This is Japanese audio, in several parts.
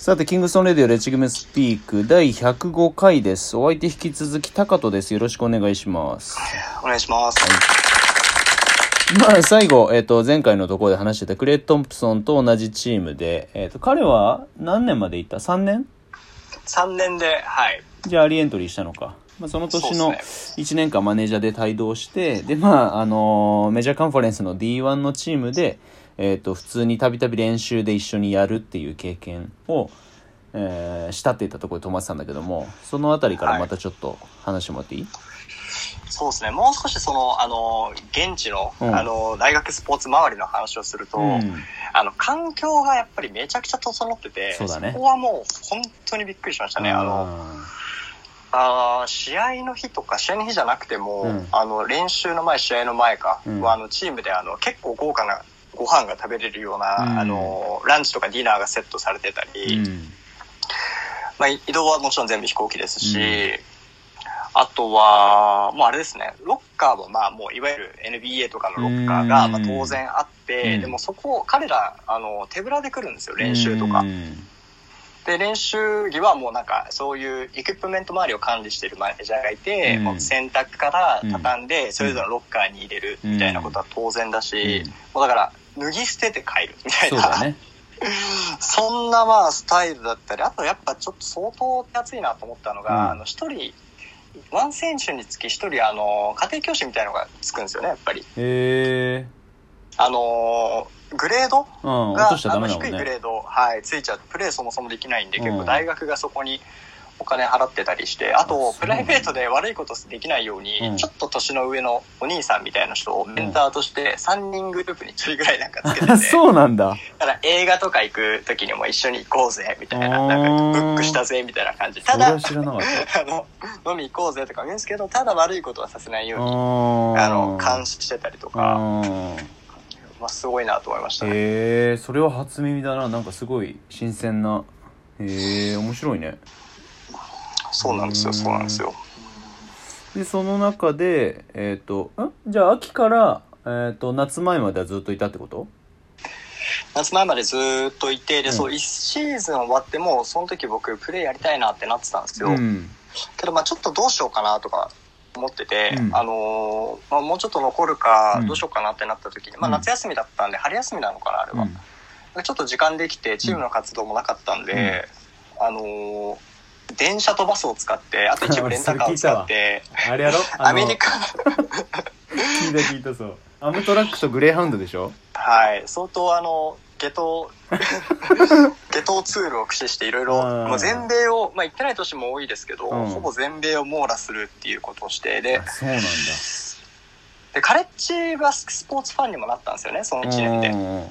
さて、キングストンレディオレチグメスピーク第105回です。お相手引き続き高人です。よろしくお願いします。お願いします。まあ、最後、えっ、と、前回のところで話してたクレイ・トンプソンと同じチームで、えっ、と、彼は何年までいた ?3 年？3年で、はい。じゃあ、アリエントリーしたのか。まあ、その年のそうっ1年間マネージャーで帯同して、で、まあ、あのーメジャーカンファレンスの D1 のチームで、えっ、と、普通にたびたび練習で一緒にやるっていう経験を、えーしたって言ったところで止まってたんだけども、そのあたりからまたちょっと話してもらっていい、そうですね。もう少しその、あの、現地の、うん。あの、大学スポーツ周りの話をすると、うん。あの、環境がやっぱりめちゃくちゃ整ってて、そね。こはもう本当にびっくりしましたね。あの、あー試合の日とか、試合の日じゃなくても、うん。あの、練習の前、試合の前か、うん。はあの、チームであの、結構豪華なご飯が食べれるような、うん。あの、ランチとかディナーがセットされてたり、うん。まあ、移動はもちろん全部飛行機ですし、うん。あとは、もうあれですね、ロッカーもまあもういわゆる NBA とかのロッカーがうん。まあ当然あって、うん。でもそこ、彼ら、あの、手ぶらで来るんですよ、練習とか。う。ん。で、練習着はもうなんかそういうエクイプメント周りを管理してるマネージャーがいて、うん。もう洗濯から畳んで、それぞれのロッカーに入れるみたいなことは当然だし、うん。もうだから、脱ぎ捨てて帰るみたいな。そね。そんなまあスタイルだったり、あとやっぱちょっと相当手厚いなと思ったのが、うんあの一人、ワン選手につき一人、あの、家庭教師みたいなのがつくんですよね、やっぱり。へえ。あの、グレード？うん、が、落としちゃダメだあの低いグレ。ード、はい、ついちゃうと、プレーそもそもできないんで、うん結構大学がそこにお金払ってたりして、あと、プライベートで悪いことできないように、うん。ちょっと年の上のお兄さんみたいな人をメンターとして3人グループに1人ぐらいなんかつけてて、そうなんだ。だから映画とか行く時にも一緒に行こうぜみたいな、なんかブックしたぜみたいな感じ。ただ。あの、飲み行こうぜとか言うんですけど、ただ悪いことはさせないように、ああの、監視してたりとか、まあ、すごいなと思いましたね。へえそれは初耳だな。なんかすごい新鮮な。へえ面白いねそうなんですよ、そうなんですよ。でその中でえっ、とん？じゃあ秋から、えー、と夏前まではずっといたってこと？夏前までずーっといて、で、うん。そう、1シーズン終わっても、その時僕、プレーやりたいなってなってたんですよ。うん。けど、まあちょっとどうしようかなとか思ってて、うん。あのーまあもうちょっと残るかうん、どうしようかなってなった時に、まあうん。夏休みだったんで、春休みなのかな、あれは。ちょっと時間できて、チームの活動もなかったんで、あのー電車とバスを使って、あと一部レンタカーを使って、あれやろ？アメリカ、聞いた聞いたそう。アムトラックとグレーハウンドでしょ？はい、相当あの、下等、下等ツールを駆使していろいろ、全米を、まあ行ってない年も多いですけど、うん。ほぼ全米を網羅するっていうことをして、であ、そうなんだ。で、カレッジバススポーツファンにもなったんですよね、その1年で。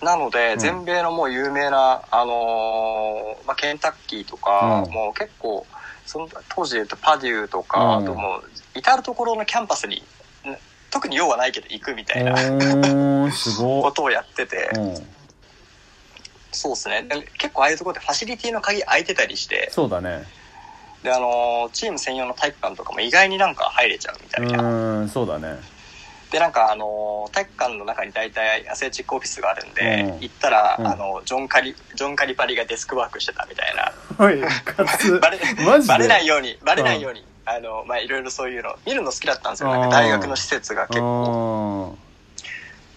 うんなので、うん。全米のもう有名な、あのーまあ、ケンタッキーとか、うん。もう結構、その当時で言うとパデューとか、うん。あともう、至るところのキャンパスに、ん特に用はないけど行くみたいな ことをやってて、うん。そうですね。で結構ああいうところでファシリティの鍵開いてたりして、そうだね。で、あのーチーム専用の体育館とかも意外になんか入れちゃうみたういな。ーんそうだねで、なんかあのー体育館の中に大体アスレチックオフィスがあるんで、うん。行ったら、うん。あの、ジョンカリ、ジョンカリパリがデスクワークしてたみたいな。おいかつ。バレ、マジで？バレないように、バレないように、あの、まあ、いろいろそういうの、見るの好きだったんですよ。なんか大学の施設が結構、構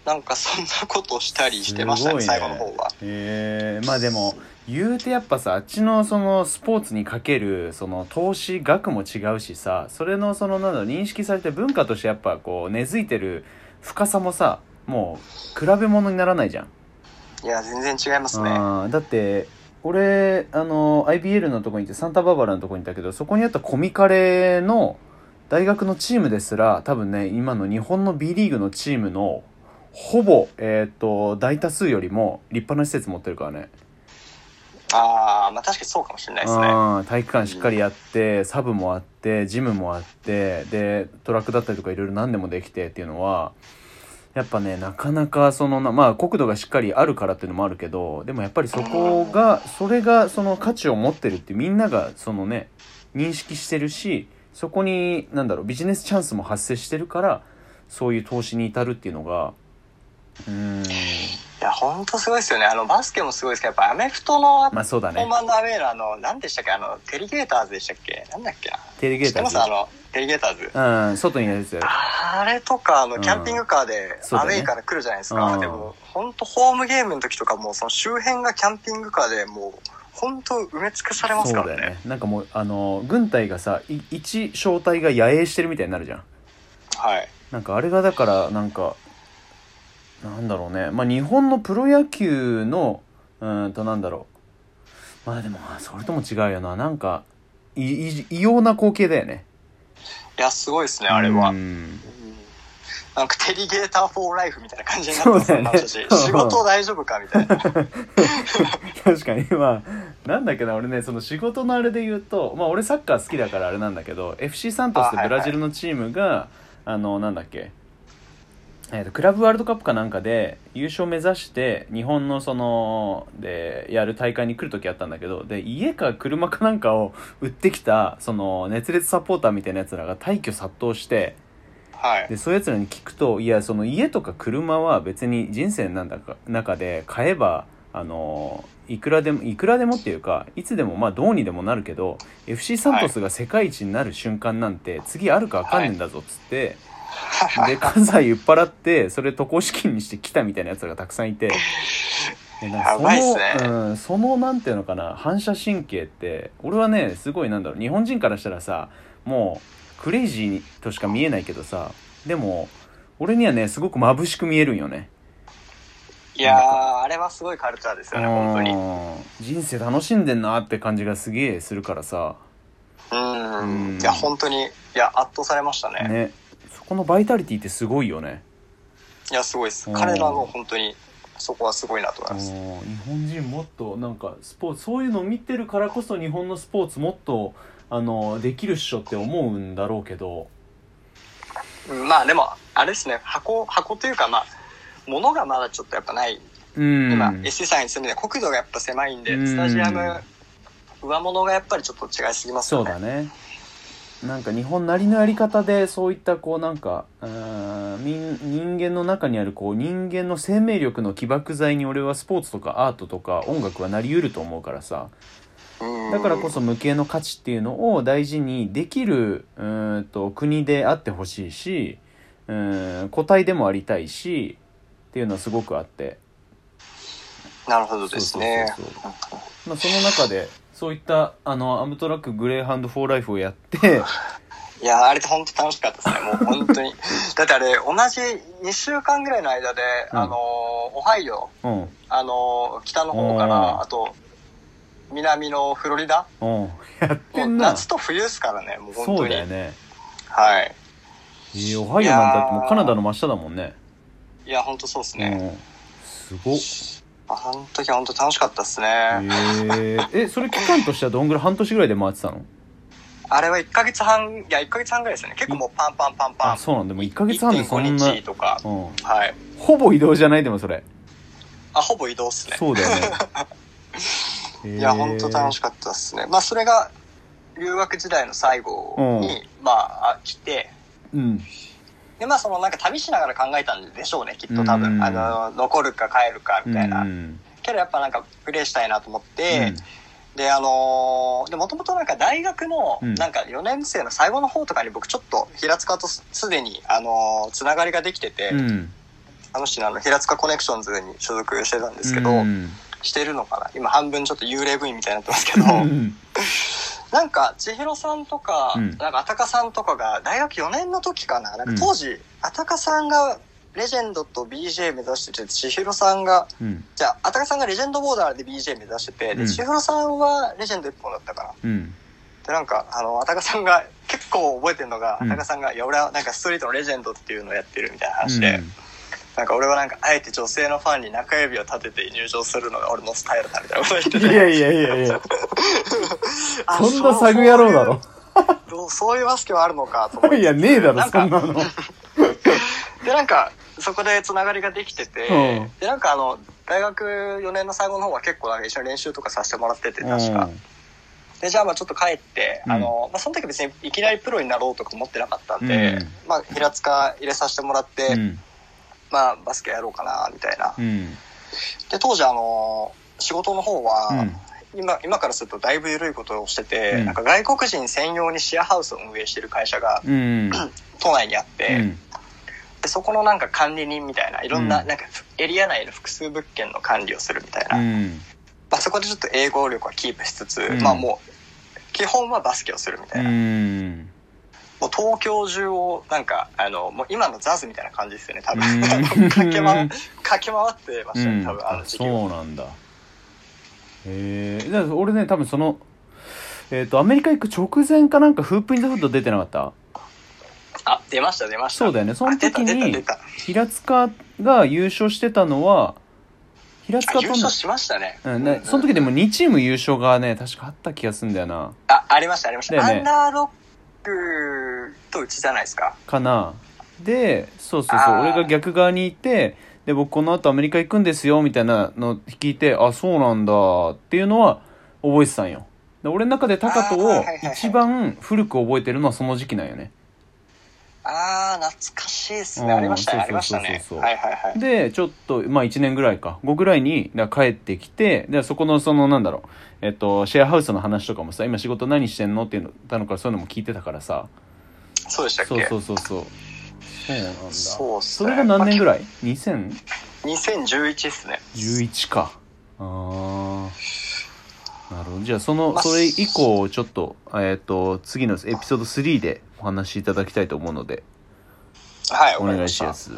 なんかそんなことをしたりしてましたね、最後の方は。へえまあでも言うてやっぱさあっちのそのスポーツにかけるその投資額も違うしさそれのそのなんだ認識されて文化としてやっぱこう根付いてる深さもさもう比べ物にならないじゃん、いや、全然違いますね。だって俺あの IBL のとこにいてサンタバーバラのとこにいたけどそこにあったコミカレの大学のチームですら多分ね今の日本の B リーグのチームのほぼ、えっと大多数よりも立派な施設持ってるからねああ、まあ確かにそうかもしれないですね。うん体育館しっかりやって、サブもあってジムもあってでトラックだったりとかいろいろ何でもできてっていうのはやっぱねなかなかそのなまあ国土がしっかりあるからっていうのもあるけどでもやっぱりそこがそれがその価値を持ってるってみんながそのね認識してるしそこになんだろうビジネスチャンスも発生してるからそういう投資に至るっていうのがうんいや、ほんとすごいですよね。あの、バスケもすごいですけど、やっぱアメフトの、まあそうだね。ホームアンドアウェイのあの、何でしたっけ？あの、テリゲーターズでしたっけ？なんだっけテレゲーターます？あの、テリゲーターズ。ズうん外にいるやつあれとか、あの、うん。キャンピングカーで、アウェイから来るじゃないですうか。ん。でも、本当ホームゲームの時とかも、その周辺がキャンピングカーでもう、本当埋め尽くされますからね。そうだよね。なんかもうあの軍隊がさい一小隊が野営してるみたいになるじゃん。はい。なんかあれがだからなんかなんだろうね。まあ日本のプロ野球のうーんとなんだろう。まあでもまあそれとも違うよな。なんかいい異様な光景だよね。いや、すごいですね、あれは。ううん。んなんかテリゲーターフォーライフみたいな感じになってますねし、仕事大丈夫かみたいな。確かに。まあなんだっけな俺ねその仕事のあれで言うとまあ俺サッカー好きだからあれなんだけど FC サントスってブラジルのチームがあ,、のなんだっけえーとクラブワールドカップかなんかで優勝目指して日本のそのでやる大会に来る時あったんだけどで家か車かなんかを売ってきたその熱烈サポーターみたいなやつらが大挙殺到してはい。でそういうやつらに聞くといやその家とか車は別に人生なんだか中で買えばあのいくらでもいくらでもっていうかいつでもまあどうにでもなるけど FC サントスが世界一になる瞬間なんて次あるか分かんねえんだぞっつって、で関西売っ払ってそれ渡航資金にして来たみたいなやつらがたくさんいて。でなんかそやばいっすねの、うん、そのなんていうのかな反射神経って俺はねすごいなんだろう日本人からしたらさもうクレイジーとしか見えないけどさでも俺にはねすごく眩しく見えるんよねいやー、あれはすごいカルチャーですよね、本当に。うん人生楽しんでんなって感じがすげえするからさうん。うんいや、本当に、いや、圧倒されましたね。ねそこのバイタリティってすごいよねいや、すごいです。うん彼らの本当に、そこはすごいなと思います。うん日本人もっとなんかスポーツそういうのを見てるからこそ日本のスポーツもっとあのできるっしょって思うんだろうけどうんまあでも、あれですね、箱、箱というか、まあ、物がまだちょっとやっぱない。うん今、SC さんに住んで国土がやっぱ狭いんで、うんスタジアム、上物がやっぱりちょっと違いすぎますよね。そうだねなんか日本なりのやり方でそういったこうなんかうーん人人間の中にあるこう人間の生命力の起爆剤に俺はスポーツとかアートとか音楽はなりうると思うからさ。うんだからこそ無形の価値っていうのを大事にできるうーんと国であってほしいしうーん個体でもありたいしっていうのはすごくあって。なるほどですね。そうそうそう。まあ、その中でそういったあのアムトラックグレーハウンド for life をやって いや、あれって本当楽しかったですね。もう本当に。だってあれ、同じ2週間ぐらいの間で、うん。あの、オハイオ、うん。あの、北の方かうん。ら、あと、南のフロリダ？うん。やってんな。夏と冬ですからね、もう本そ当に。うだよね。はい。えーオハイオなんてだってもうカナダの真下だもんね。いや、本当そうですね。うん。すごっあの時は本当楽しかったですね。えそれ期間としてはどんぐらい半年ぐらいで回ってたの？あれは1ヶ月半、いや、1ヶ月半ぐらいですよね。結構もうパンパンパンパン。あそうなんだもう1ヶ月半でそん1.5な日とか。うんはい。ほぼ移動じゃない？でもそれあ、ほぼ移動っすね。そうだよね いや、本当楽しかかったですね。まあ、それが、留学時代の最後に、まあ、あ来て、うんで、まあ、その、なんか旅しながら考えたんでしょうね、きっと多うん。分。あの、残るか帰るか、みたいな。うん。けど、やっぱなんか、プレイしたいなと思って、うん。で、あのーで、もともとなんか大学の、うん。なんか4年生の最後の方とかに僕ちょっと平塚とすすでに、あのーつながりができてて、うん。あの人あの平塚コネクションズに所属してたんですけど、うん。してるのかな。今半分ちょっと幽霊部員みたいになってますけど、うんなんか千尋さんとか、うん。なんかあたかさんとかが大学4年の時かな。なんか当時、あたかさんがレジェンドと BJ 目指してて千尋さんがうん。じゃああたかさんがレジェンドボーダーで BJ 目指してて、うん。で千尋さんはレジェンド1本だったかなうん。でなんかあのあたかさんが結構覚えてるのが、うん。あたかさんが「いや俺はなんかストリートのレジェンドっていうのをやってる」みたいな話で、なんか俺はなんかあえて女性のファンに中指を立てて入場するのが俺のスタイルだみたいなことを言ってて。いやいやいやいや。あ そんなサグ野郎だろそうそういうバスケはあるのかと思って。いやねえだろそんなの。でなんかそこでつながりができてて、うん。でなんかあの大学4年の最後の方は結構なんか一緒に練習とかさせてもらってて確か、でじゃあまあちょっと帰って、うん。あのまあ、その時別にいきなりプロになろうとか思ってなかったんで、うん。まあ、平塚入れさせてもらって、うん。まあ、バスケやろうかな、みたいな。うん。で、当時、あの、仕事の方は、うん今、今からするとだいぶ緩いことをしてて、うん。なんか外国人専用にシェアハウスを運営してる会社がうん。都内にあって、うん。でそこのなんか管理人みたいないろんな,、うん。なんかエリア内の複数物件の管理をするみたいな、うん。まあ、そこでちょっと英語力はキープしつつ、うん。まあもう基本はバスケをするみたういな、ん。もう東京中をなんかあのもう今のザズみたいな感じですよね多分。うん。駆け回駆け回ってましたね多分あのあ時期は。そうなんだへえ俺ね多分そのえっ、とアメリカ行く直前かなんかフープインザフット出てなかった？あ出ました出ました。そうだよね。その時に平塚が優勝してたのは平あ塚との優勝しましたね、うんね、その時でも2チーム優勝がね確かあった気がするんだよな。あありましたありました、ね。アンダーロックとうちじゃないですか。かな。でそうそうそう。俺が逆側にいてで僕この後アメリカ行くんですよみたいなの聞いてあそうなんだっていうのは覚えてたんよ。で俺の中でタカトを一番古く覚えてるのはその時期なんよね。ああ懐かしいですうんねありましたねありましたそうそう。そうそうね。はいはいはい。でちょっとまあ1年ぐらいか後ぐらいに帰ってきてでそこのそのなんだろうえっとシェアハウスの話とかもさ今仕事何してんの？っていうのたのからそういうのも聞いてたからさ。そうでしたっけ？そうそうそうそうそうなんだ。そうっすね。それが何年ぐらい ?2000? 2011っすね。11か。ああなるほど。じゃあそのまあそれ以降ちょっとえっ、と次のエピソード3でお話しいただきたいと思うので。はいお願いします